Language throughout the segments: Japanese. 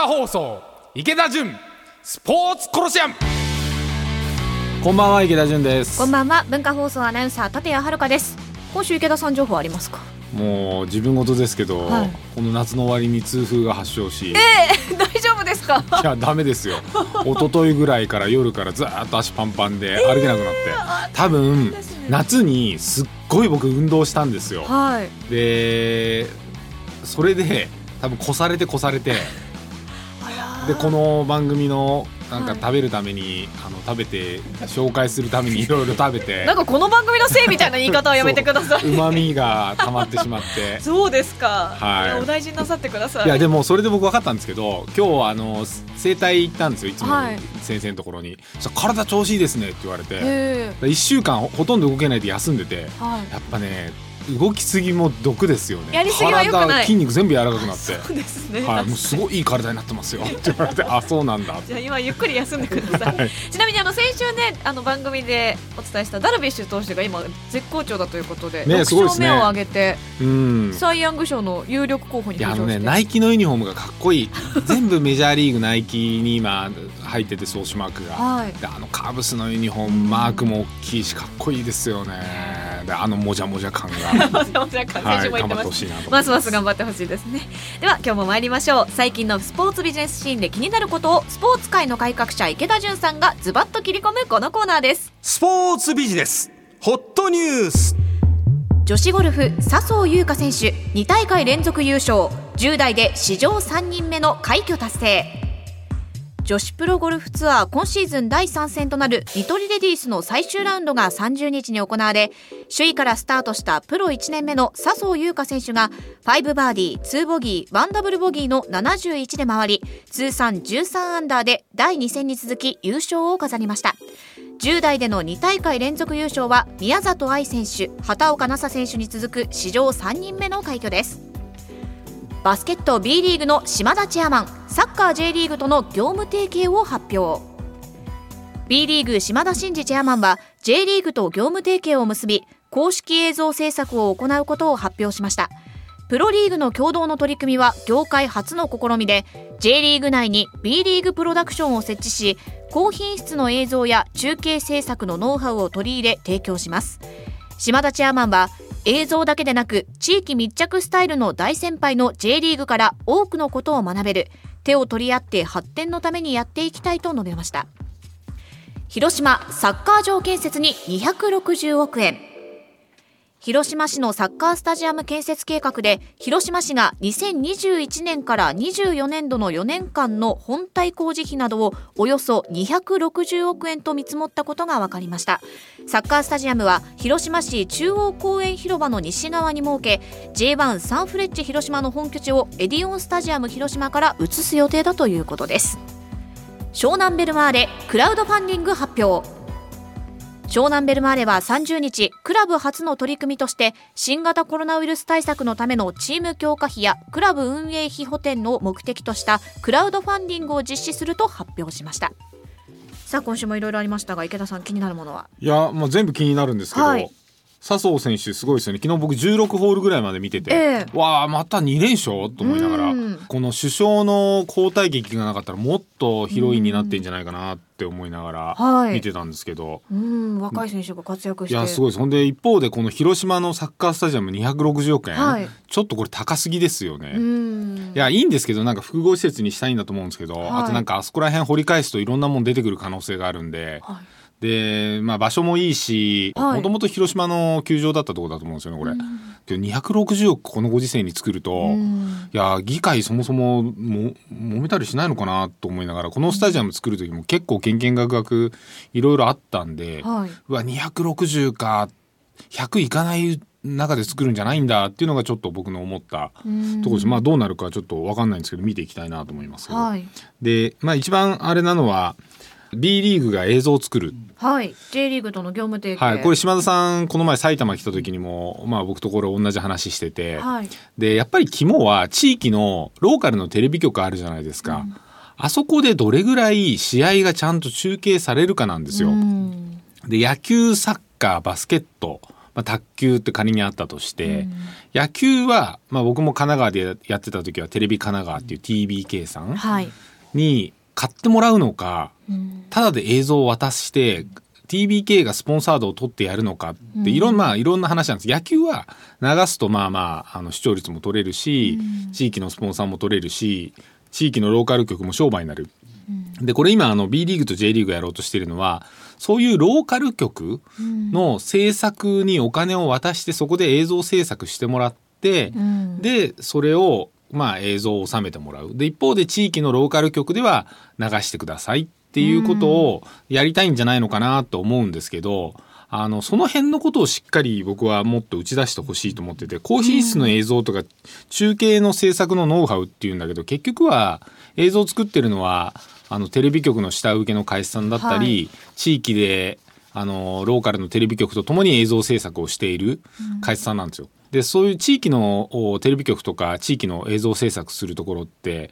化放送池田純スポーツコロシアム。こんばんは池田純です。こんばんは文化放送アナウンサー立谷遥です。今週池田さん情報ありますか？もう自分事ですけど、はい。この夏の終わりに痛風が発症し、え 大丈夫ですか？いやダメですよ。一昨日ぐらいから夜からずーっと足パンパンで歩けなくなって、多分ですね。夏にすっごい僕運動したんですよ。はい。でそれで多分越されて越されてでこの番組のなんかはい。食べるために、あの食べて紹介するために いろいろ食べて。なんかこの番組のせいみたいな言い方はやめてください。うまみが溜まってしまって。そうですか、はい。やお大事になさってください。いやでもそれで僕分かったんですけど今日あの整体行ったんですよいつもはい。先生のところに、そしたら体調子いいですねって言われて。え1週間ほほとんど動けないで休んでて。えはい。やっぱね動きすぎも毒ですよね。やりすぎは良くない。体筋肉全部柔らかくなって。そうですね、はい、もうすごいいい体になってますよ。って言われてあそうなんだ。じゃあ今ゆっくり休んでください、はい。ちなみにあの先週ねあの番組でお伝えしたダルビッシュ投手が今絶好調だということで、6ねすごいですね。勝目を挙げて、うん。サイ・ヤング賞の有力候補に。いやあのねナイキのユニフォームがかっこいい。全部メジャーリーグナイキに今入っててソーシュマークが、はい。であのカーブスのユニフォームマークも大きいしかっこいいですよねであのもじゃもじゃ感が。まさまさかはい先週も言ってます。頑張ってほしいなと思いますます頑張ってほしいですね。では今日も参りましょう。最近のスポーツビジネスシーンで気になることをスポーツ界の改革者池田純さんがズバッと切り込むこのコーナーです。スポーツビジネスホットニュース。女子ゴルフ笹生優花選手2大会連続優勝。10代で史上3人目の快挙達成女子プロゴルフツアー今シーズン第3戦となるニトリレディースの最終ラウンドが30日に行われ首位からスタートしたプロ1年目の笹生優花選手が5バーディー2ボギー1ダブルボギーの71で回り通算13アンダーで第2戦に続き優勝を飾りました。10代での2大会連続優勝は宮里藍選手畑岡奈紗選手に続く史上3人目の快挙です。バスケット B リーグの島田チェアマンサッカー J リーグとの業務提携を発表。B リーグ島田真二チェアマンは J リーグと業務提携を結び公式映像制作を行うことを発表しました。プロリーグの共同の取り組みは業界初の試みで J リーグ内に B リーグプロダクションを設置し高品質の映像や中継制作のノウハウを取り入れ提供します。島田チェアマンは映像だけでなく地域密着スタイルの大先輩の J リーグから多くのことを学べる。手を取り合って発展のためにやっていきたいと述べました。広島サッカー場建設に260億円。広島市のサッカースタジアム建設計画で広島市が2021年から24年度の4年間の本体工事費などをおよそ260億円と見積もったことが分かりました。サッカースタジアムは広島市中央公園広場の西側に設け J1 サンフレッチェ広島の本拠地をエディオンスタジアム広島から移す予定だということです。湘南ベルマーレクラウドファンディング発表。湘南ベルマーレは30日クラブ初の取り組みとして新型コロナウイルス対策のためのチーム強化費やクラブ運営費補填を目的としたクラウドファンディングを実施すると発表しました。さあ今週もいろいろありましたが池田さん気になるものは？いやもう全部気になるんですけど、はい笹生選手すごいですよね。昨日僕16ホールぐらいまで見てて、ええ。わあまた2連勝と思いながらうん。この首相の交代劇がなかったらもっとヒロインになってんじゃないかなって思いながはい。ら見てたんですけど、うん若い選手が活躍して。いやすごいです。ほんで一方でこの広島のサッカースタジアム260億円、はい。ちょっとこれ高すぎですよね。うん。いやいいんですけどなんか複合施設にしたいんだと思うんですけど、はい。あとなんかあそこら辺掘り返すといろんなもん出てくる可能性があるんで、はいで、まあ、場所もいいしはいもともと広島の球場だったところだと思うんですよねこれ。けど260億このご時世に作ると、うんいや議会そもそもも揉めたりしないのかなと思いながらこのスタジアム作る時も結構けんけんがくがくいろいろあったんで、はいうわ260か100いかない中で作るんじゃないんだっていうのがちょっと僕の思ったうんところです。まあどうなるかちょっと分かんないんですけど見ていきたいなと思いますけど。はいで、まあ一番あれなのは B リーグが映像を作る。はい J リーグとの業務提携はい。これ島田さんこの前埼玉来た時にもまあ僕とこれ同じ話してて、はいでやっぱり肝は地域のローカルのテレビ局あるじゃないですか。あそこでどれぐらい試合がちゃんと中継されるかなんですよ。うんで野球サッカーバスケットまあ、卓球って仮にあったとして、野球は、まあ、僕も神奈川でややってた時はテレビ神奈川っていう TBK さんはい。に買ってもらうのか、うん。ただで映像を渡して TBK がスポンサードを取ってやるのかっていろん,、まあ、いろんな話なんです。野球は流すとまあまああの視聴率も取れるし、地域のスポンサーも取れるし地域のローカル局も商売になる。でこれ今あの B リーグと J リーグやろうとしてるのはそういうローカル局の制作にお金を渡してそこで映像制作してもらって、うん。でそれをまあ映像を収めてもらう。で一方で地域のローカル局では流してくださいっていうことをやりたいんじゃないのかなと思うんですけどあのその辺のことをしっかり僕はもっと打ち出してほしいと思ってて高品質の映像とか中継の制作のノウハウっていうんだけど結局は映像を作ってるのはあのテレビ局の下請けの会社さんだったり、は地域であのローカルのテレビ局とともに映像制作をしている会社さんなんですよ。でそういう地域のおテレビ局とか地域の映像制作するところって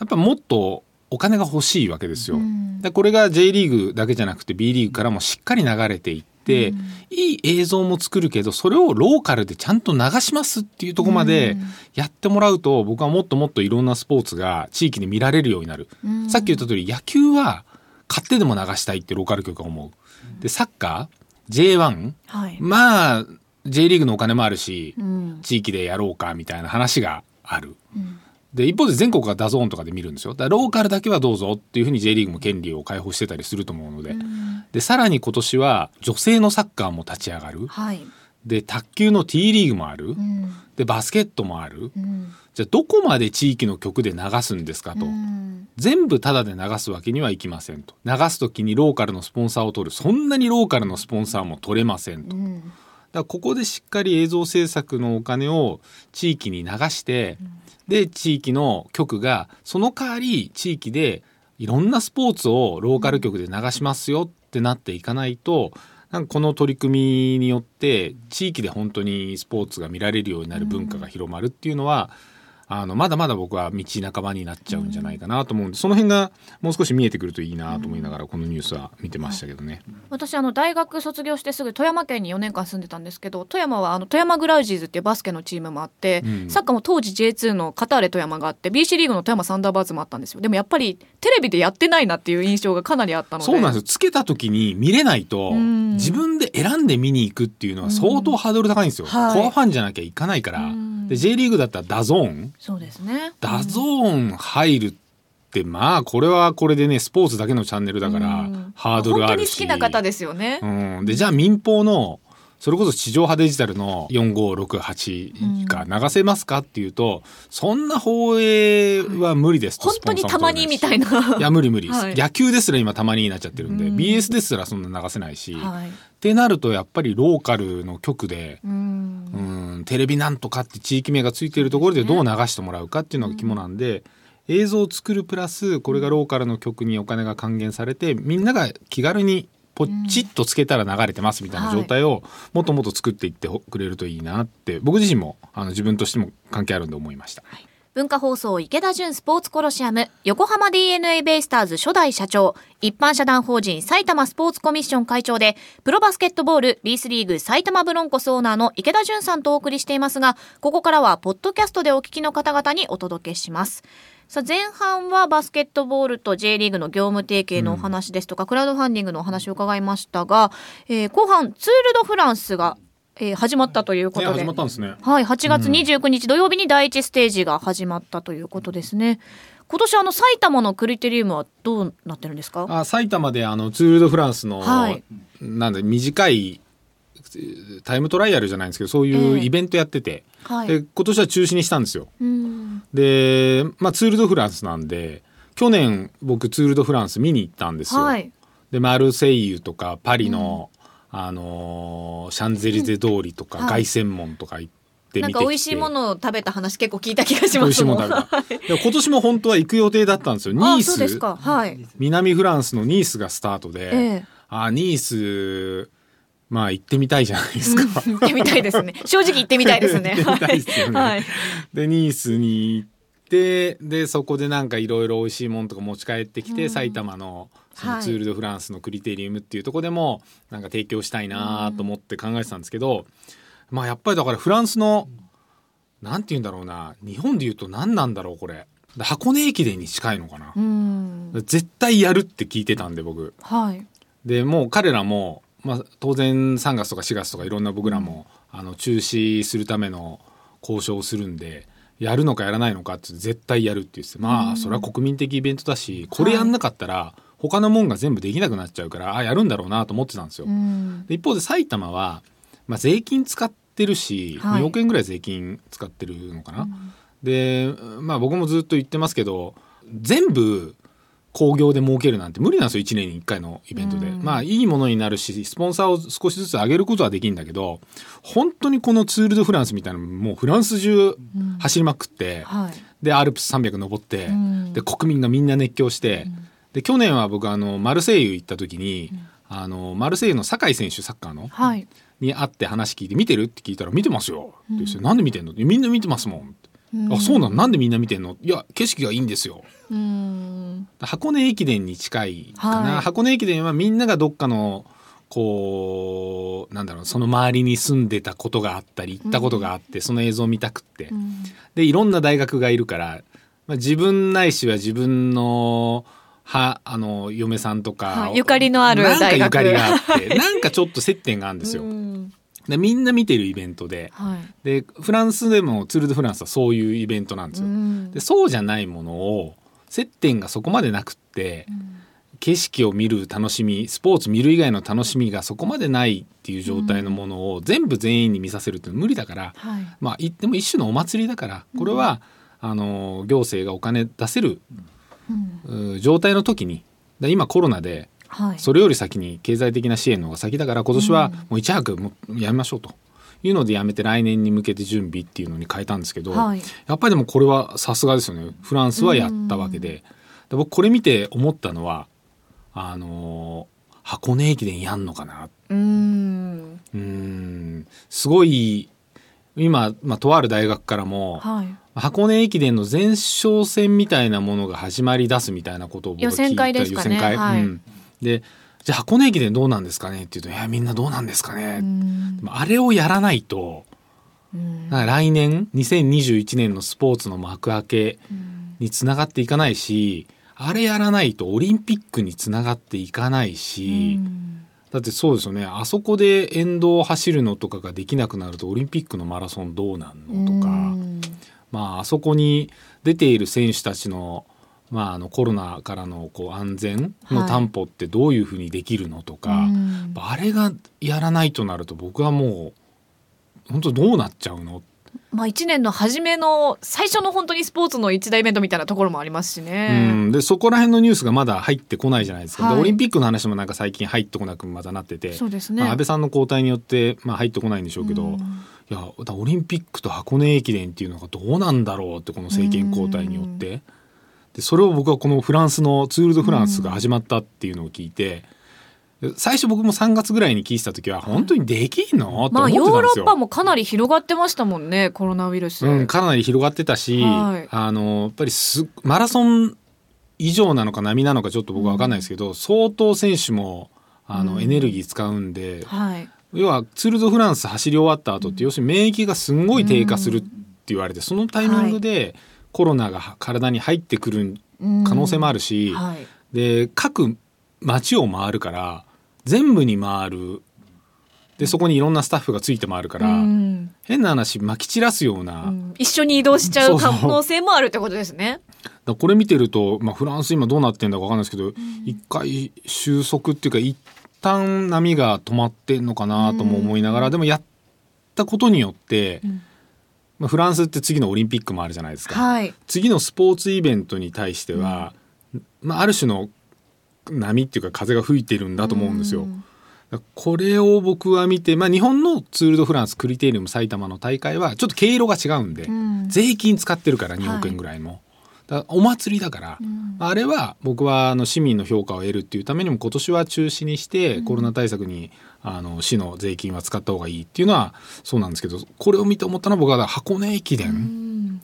やっぱもっとお金が欲しいわけですよ。んでこれが J リーグだけじゃなくて B リーグからもしっかり流れていって、いい映像も作るけどそれをローカルでちゃんと流しますっていうところまでやってもらうと僕はもっともっといろんなスポーツが地域で見られるようになる。うんさっき言った通り野球は買ってでも流したいってローカル局が思う。でサッカー J1 はい。まあ J リーグのお金もあるし、うん地域でやろうかみたいな話がある。うんで一方で全国が DAZN とかで見るんですよ。だからローカルだけはどうぞっていうふうに J リーグも権利を開放してたりすると思うので。でさらに今年は女性のサッカーも立ち上がる。はい。で卓球の T リーグもある。うんでバスケットもある。うんじゃあどこまで地域の局で流すんですかと。うん全部タダで流すわけにはいきませんと。流す時にローカルのスポンサーを取る。そんなにローカルのスポンサーも取れませんと。うんだからここでしっかり映像制作のお金を地域に流して、で地域の局がその代わり地域でいろんなスポーツをローカル局で流しますよってなっていかないとなんかこの取り組みによって地域で本当にスポーツが見られるようになる文化が広まるっていうのは、あのまだまだ僕は道半ばになっちゃうんじゃないかなと思うんでその辺がもう少し見えてくるといいなと思いながらこのニュースは見てましたけどね。私あの大学卒業してすぐ富山県に4年間住んでたんですけど富山はあの富山グラウジーズっていうバスケのチームもあって、うん。サッカーも当時 J2 のカターレ富山があって BC リーグの富山サンダーバーズもあったんですよ。でもやっぱりテレビでやってないなっていう印象がかなりあったので。そうなんですよ。つけた時に見れないとうん。自分で選んで見に行くっていうのは相当ハードル高いんですよ、はい。コアファンじゃなきゃいかないから、うんで J リーグだったら DAZN。そうですね。ダゾーン入るってまあこれはこれでねスポーツだけのチャンネルだからうん。ハードルあるし。本当に好きな方ですよね、うん、でじゃあ民放のそれこそ地上波デジタルの4568が流せますかっていうと、そんな放映は無理ですと本当にたまにみたいな。いや無理無理。です、はい。野球ですら今たまにになっちゃってるんで、うん。BS ですらそんな流せないし、はい。ってなるとやっぱりローカルの局で、うん。うん、テレビなんとかって地域名がついているところでどう流してもらうかっていうのが肝なんで、映像を作るプラスこれがローカルの曲にお金が還元されてみんなが気軽にポチッとつけたら流れてますみたいな状態をもっともっと作っていってくれるといいなって僕自身もあの自分としても関係あるんで思いました。文化放送池田純スポーツコロシアム横浜 DNA ベイスターズ初代社長一般社団法人埼玉スポーツコミッション会長でプロバスケットボール B3 リーグ埼玉ブロンコスオーナーの池田純さんとお送りしていますがここからはポッドキャストでお聞きの方々にお届けしますさあ前半はバスケットボールと J リーグの業務提携のお話ですとか、クラウドファンディングのお話を伺いましたが、えー後半ツール・ド・フランスが、えー始まったということで、ね始まったんですね。はい、8月29日土曜日に第一ステージが始まったということですね。今年あの埼玉のクリテリウムはどうなってるんですか？あ埼玉であのツール・ド・フランスの、はいなんで短いえータイムトライアルじゃないんですけどそういうええイベントやってて、はい。で今年は中止にしたんですよ。うん。で、まあ、ツール・ド・フランスなんで去年僕ツール・ド・フランス見に行ったんですよ。はい。でマルセイユとかパリの、あのーシャンゼリゼ通りとか、はい凱旋門とか行って見てなんか美味しいものを食べた話結構聞いた気がし美味しいますもん。もの食べたで今年も本当は行く予定だったんですよニあース。はい。南フランスのニースがスタートで、ええあニースまあ行ってみたいじゃないですか。うん行ってみたいですね。正直行ってみたいですね。はい。でニースにてでそこでなんかいろいろ美味しいものとか持ち帰ってきて、うん。埼玉のそのはい。ツール・ド・フランスのクリテリウムっていうところでもなんか提供したいなと思って考えてたんですけど、まあやっぱりだからフランスのなんて言うんだろうな。日本で言うと何なんだろうこれ。箱根駅伝に近いのかな、うん。絶対やるって聞いてたんで僕。はい。でもう彼らも、まあ、当然3月とか4月とかいろんな僕らも、あの中止するための交渉をするんでやるのかやらないのかって絶対やるって言ってまあそれは国民的イベントだしこれやんなかったら他のもんが全部できなくなっちゃうからあやるんだろうなと思ってたんですよ。一方で埼玉は、まあ、税金使ってるし、はい。2億円ぐらい税金使ってるのかな。でまあ僕もずっと言ってますけど全部興行で儲けるなんて無理なんですよ。1年に1回のイベントで、うん。まあいいものになるしスポンサーを少しずつ上げることはできるんだけど本当にこのツール・ド・フランスみたいなのもうフランス中走りまくって、はい。でアルプス300登って、うん。で国民がみんな熱狂して、で去年は僕あのマルセイユ行った時に、あのマルセイユの酒井選手サッカーのはい。に会って話聞いて「見てる?」って聞いたら「見てますよ」って言ってなんで見てんの?」みんな見てますもん」あそうなの？なんでみんな見てんの?」いや景色がいいんですよ」うん。箱根駅伝に近いかな、はい。箱根駅伝はみんながどっかのこうなんだろうその周りに住んでたことがあったり行ったことがあって、その映像を見たくって、でいろんな大学がいるから、まあ、自分ないしは自分のはあの嫁さんとか、はいゆかりのある大学なんかゆかりがあってなんかちょっと接点があるんですよ。うんでみんな見てるイベントで。はい。でフランスでもツール・ド・フランスはそういうイベントなんですよ。うん。でそうじゃないものを接点がそこまでなくって、景色を見る楽しみスポーツ見る以外の楽しみがそこまでないっていう状態のものを全部全員に見させるって無理だから、はい。まあ言っても一種のお祭りだからこれは、あの行政がお金出せる、う状態の時にで今コロナではい。それより先に経済的な支援の方が先だから今年はもう一泊もうやめましょうというのでやめて来年に向けて準備っていうのに変えたんですけど、はい。やっぱりでもこれはさすがですよね。フランスはやったわけで。で僕これ見て思ったのはあのー箱根駅伝やんのかな。うん。うーん。すごい今、まあ、とある大学からもはい。箱根駅伝の前哨戦みたいなものが始まり出すみたいなことを僕は聞いた予選会ですかね。予選会。はい。うん、でじゃあ箱根駅伝どうなんですかね？って言うと「いやみんなどうなんですかね」あれをやらないと来年2021年のスポーツの幕開けにつながっていかないしあれやらないとオリンピックにつながっていかないし、だってそうですよね。あそこで沿道を走るのとかができなくなるとオリンピックのマラソンどうなんのとか、うん。まああそこに出ている選手たちの,、まああのコロナからのこう安全の担保ってどういうふうにできるのとか、うんあれがやらないとなると僕はもう本当どうなっちゃうの？まあ一年の初めの最初の本当にスポーツの一大イベントみたいなところもありますしうね。ん、でそこら辺のニュースがまだ入ってこないじゃないですか、はい。でオリンピックの話もなんか最近入ってこなくまたなってて、そうですね。まあ、安倍さんの交代によって、まあ、入ってこないんでしょうけど、うん。いやオリンピックと箱根駅伝っていうのがどうなんだろうってこの政権交代によって、でそれを僕はこのフランスのツール・ド・フランスが始まったっていうのを聞いて、最初僕も3月ぐらいに聞いてた時は本当にできんの、まあって思ってたんですよ。ヨーロッパもかなり広がってましたもんねコロナウイルス。うん、かなり広がってたし、はい。あのやっぱりすマラソン以上なのか並なのかちょっと僕は分かんないですけど、相当選手もあの、うん。エネルギー使うんではい。要はツール・ド・フランス走り終わった後って、要するに免疫がすんごい低下するって言われて、そのタイミングでコロナが体に入ってくる可能性もあるし、はい。で各街を回るから全部に回る。でそこにいろんなスタッフがついて回るから、うん。変な話まき散らすような、うん。一緒に移動しちゃう可能性もあるってことですね。だこれ見てると、まあ、フランス今どうなってんだか分かんないですけど、一回収束っていうか一旦波が止まってんのかなとも思いながら、でもやったことによって、んまあ、フランスって次のオリンピックもあるじゃないですか。はい。次のスポーツイベントに対しては、まあ、ある種の波っていうか風が吹いてるんだと思うんですよ。うんこれを僕は見て、まあ、日本のツール・ド・フランスクリテリウム埼玉の大会はちょっと毛色が違うんで、ん税金使ってるから2億円ぐらいも。だからお祭りだから、あれは僕はあの市民の評価を得るっていうためにも今年は中止にしてコロナ対策にあの市の税金は使った方がいいっていうのはそうなんですけどこれを見て思ったのは僕は箱根駅伝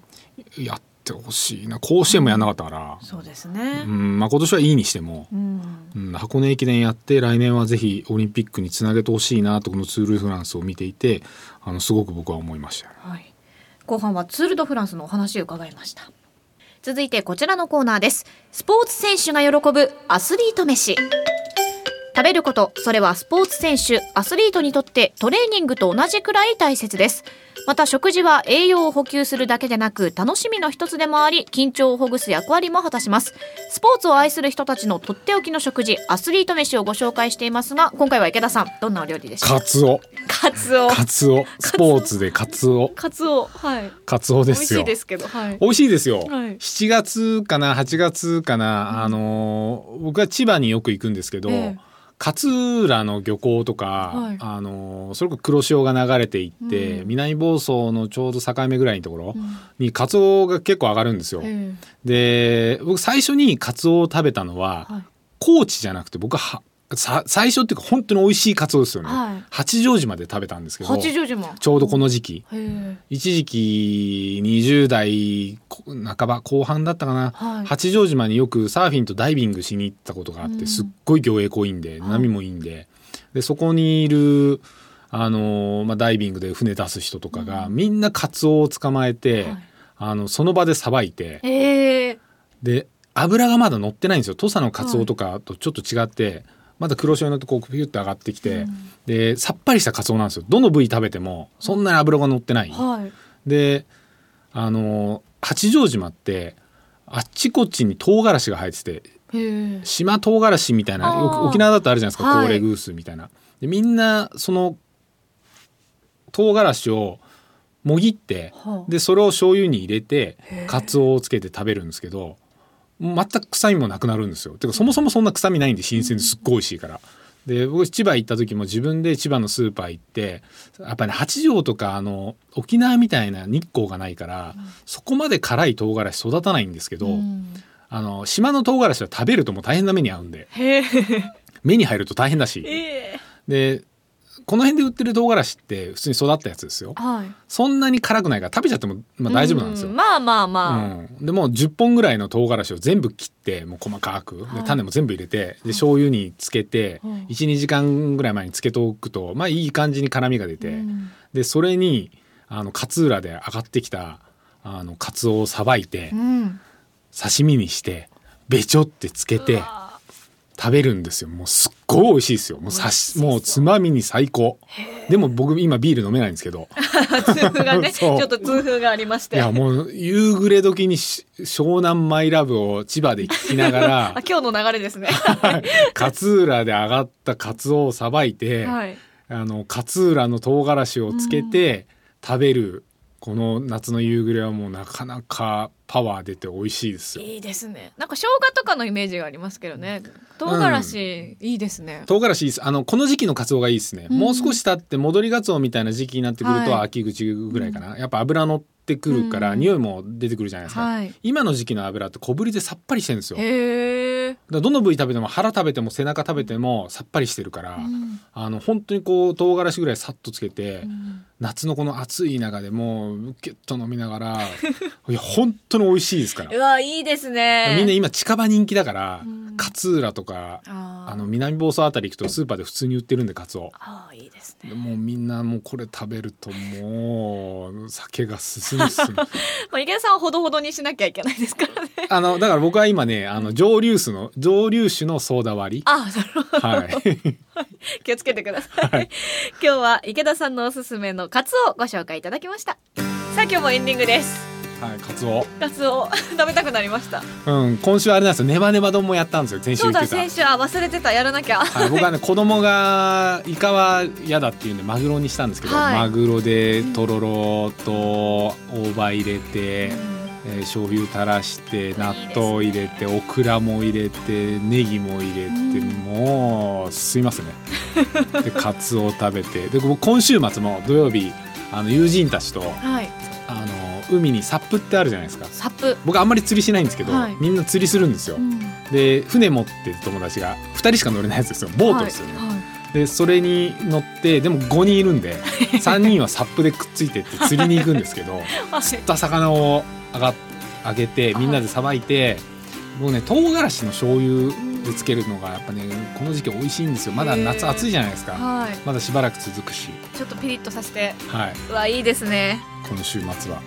やっててほしいな。甲子園もやんなかったから、そうですね。うん。まあ、今年はいいにしても、うん。うん、箱根駅伝やって来年はぜひオリンピックにつなげてほしいなとこのツール・ド・フランスを見ていてあのすごく僕は思いました。はい、後半はツール・ド・フランスのお話を伺いました続いてこちらのコーナーです。スポーツ選手が喜ぶアスリート飯。食べることそれはスポーツ選手アスリートにとってトレーニングと同じくらい大切です。また食事は栄養を補給するだけでなく楽しみの一つでもあり緊張をほぐす役割も果たします。スポーツを愛する人たちのとっておきの食事アスリート飯をご紹介していますが今回は池田さんどんなお料理でしょう？カツオ。カツオ。カツオ。スポーツでカツオ。カツオ。はい。カツオですよ。すけどはい。美味しいですよ。はい。7月かな8月かな、あのー僕は千葉によく行くんですけど、ええ勝浦の漁港とか、はい。あのーそれこそ黒潮が流れていって、うん。南房総のちょうど境目ぐらいのところにカツオが結構上がるんですよ。えで僕最初にカツオを食べたのは、はい。高知じゃなくて僕ははさ最初っていうか本当に美味しいカツオですよね、はい。八丈島で食べたんですけど八丈島。ちょうどこの時期。一時期20代こ半ば後半だったかな、はい。八丈島によくサーフィンとダイビングしに行ったことがあって、うん。すっごい魚影濃いんではい。波もいいんで,、でそこにいるあのーまあ、ダイビングで船出す人とかが、みんなカツオを捕まえて、はい。あのその場でさばいてで油がまだ乗ってないんですよ。土佐のカツオとかとちょっと違って、まだ黒潮に乗ってこうピュッと上がってきて、でさっぱりしたカツオなんですよ。どの部位食べてもそんなに油が乗ってない。はい。であの八丈島ってあっちこっちに唐辛子が生えてて島唐辛子みたいな沖縄だとあるじゃないですかはい。コーレグースみたいな。でみんなその唐辛子をもぎってはあ。でそれを醤油に入れてカツオをつけて食べるんですけど全く臭みもなくなるんですよ。てかそもそもそんな臭みないんで新鮮ですっごい美味しいから。で僕千葉行った時も自分で千葉のスーパー行ってやっぱり、ね、八丈とかあの沖縄みたいな日光がないから、そこまで辛い唐辛子育たないんですけど、うん。あの島の唐辛子は食べるともう大変な目に遭うんで。目に入ると大変だし。ええでこの辺で売ってる唐辛子って普通に育ったやつですよ。はい。そんなに辛くないから食べちゃっても、まあ、大丈夫なんですよ。う。まあまあまあ、うん、でもう10本ぐらいの唐辛子を全部切ってもう細かく。ではい。種も全部入れてで醤油につけてはい。12時間ぐらい前につけておくとまあいい感じに辛みが出て、うん。でそれにあの勝浦で上がってきたあのカツオをさばいてうん。刺身にしてべちょってつけて食べるんですよ。もうすっごい美味しいですよ。もう刺しもうつまみに最高。でも僕今ビール飲めないんですけど。痛風がね ちょっと痛風がありまして。いやもう夕暮れ時にし湘南マイラブを千葉で聞きながら あ今日の流れですね。勝浦で上がったカツオをさばいて、はい。あの勝浦の唐辛子をつけて食べる、この夏の夕暮れはもうなかなかパワー出て美味しいですよ。いいですね。なんか生姜とかのイメージがありますけどね。唐辛子、いいですね。唐辛子いいです。あのこの時期のカツオがいいですね、うん。もう少し経って戻りガツオみたいな時期になってくるとはい。秋口ぐらいかな、やっぱ油乗ってくるから、うん。匂いも出てくるじゃないですか、はい。今の時期の油って小ぶりでさっぱりしてるんですよ。へえ、らどの部位食べても腹食べても背中食べてもさっぱりしてるから、うん。あの本当にこう唐辛子ぐらいさっとつけて、うん。夏のこの暑い中でもうギュッと飲みながら いや本当に美味しいですから。うわいいですね。みんな今近場人気だから、うん。勝浦とかあの南房総あたり行くとスーパーで普通に売ってるんでカツオ。あもうみんなもうこれ食べるともう酒が進む進む まあ池田さんはほどほどにしなきゃいけないですからね。あのだから僕は今ねあの蒸留酒の蒸留酒のソーダ割り。あなるほどはい。気をつけてください、今日は池田さんのおすすめのカツオをご紹介いただきました。さあ今日もエンディングですはいカツオ。カツオ。食べたくなりました。うん今週あれなんですよ。ネバネバ丼もやったんですよ。先週そうだ先週。あ忘れてた。やらなきゃ。はい、僕はね子供がイカは嫌だっていうんでマグロにしたんですけど、はい。マグロでとろろと大葉入れて、えー醤油垂らして納豆入れてオクラも入れてネギも入れて、うん。もう吸いますね。でカツオを食べて。で僕今週末も土曜日あの友人たちと はい。あの海にサップってあるじゃないですか。サップ。僕あんまり釣りしないんですけど、はい。みんな釣りするんですよ、うん。で船持ってる友達が2人しか乗れないやつですよ。ボートですよね、はい。はいでそれに乗ってでも5人いるんで 3人はサップでくっついてって釣りに行くんですけど 釣った魚を上が揚げてみんなでさばいて、もうね唐辛子の醤油でつけるのがやっぱねこの時期美味しいんですよ。まだ夏暑いじゃないですか。はい。まだしばらく続くし、ちょっとピリッとさせて。はい、うわいいですね。この週末は。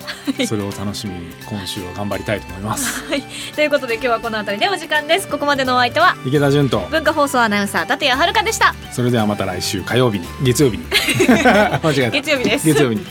それを楽しみに今週は頑張りたいと思います。はい。ということで今日はこの辺りでお時間です。ここまでのお相手は池田純と。文化放送アナウンサー立谷遥でした。それではまた来週火曜日に月曜日に。間違えた。月曜日です。月曜日に